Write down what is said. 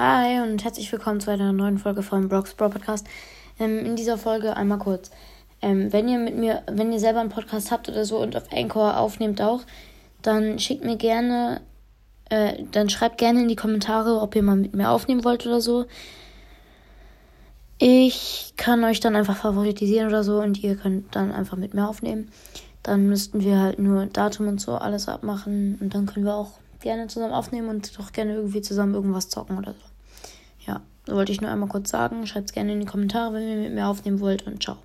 Hi und herzlich willkommen zu einer neuen Folge von Brock's Bro Podcast. Ähm, in dieser Folge einmal kurz. Ähm, wenn ihr mit mir, wenn ihr selber einen Podcast habt oder so und auf Anchor aufnehmt auch, dann schickt mir gerne, äh, dann schreibt gerne in die Kommentare, ob ihr mal mit mir aufnehmen wollt oder so. Ich kann euch dann einfach favoritisieren oder so und ihr könnt dann einfach mit mir aufnehmen. Dann müssten wir halt nur Datum und so alles abmachen und dann können wir auch gerne zusammen aufnehmen und doch gerne irgendwie zusammen irgendwas zocken oder so. Ja, wollte ich nur einmal kurz sagen. Schreibt es gerne in die Kommentare, wenn ihr mit mir aufnehmen wollt und ciao.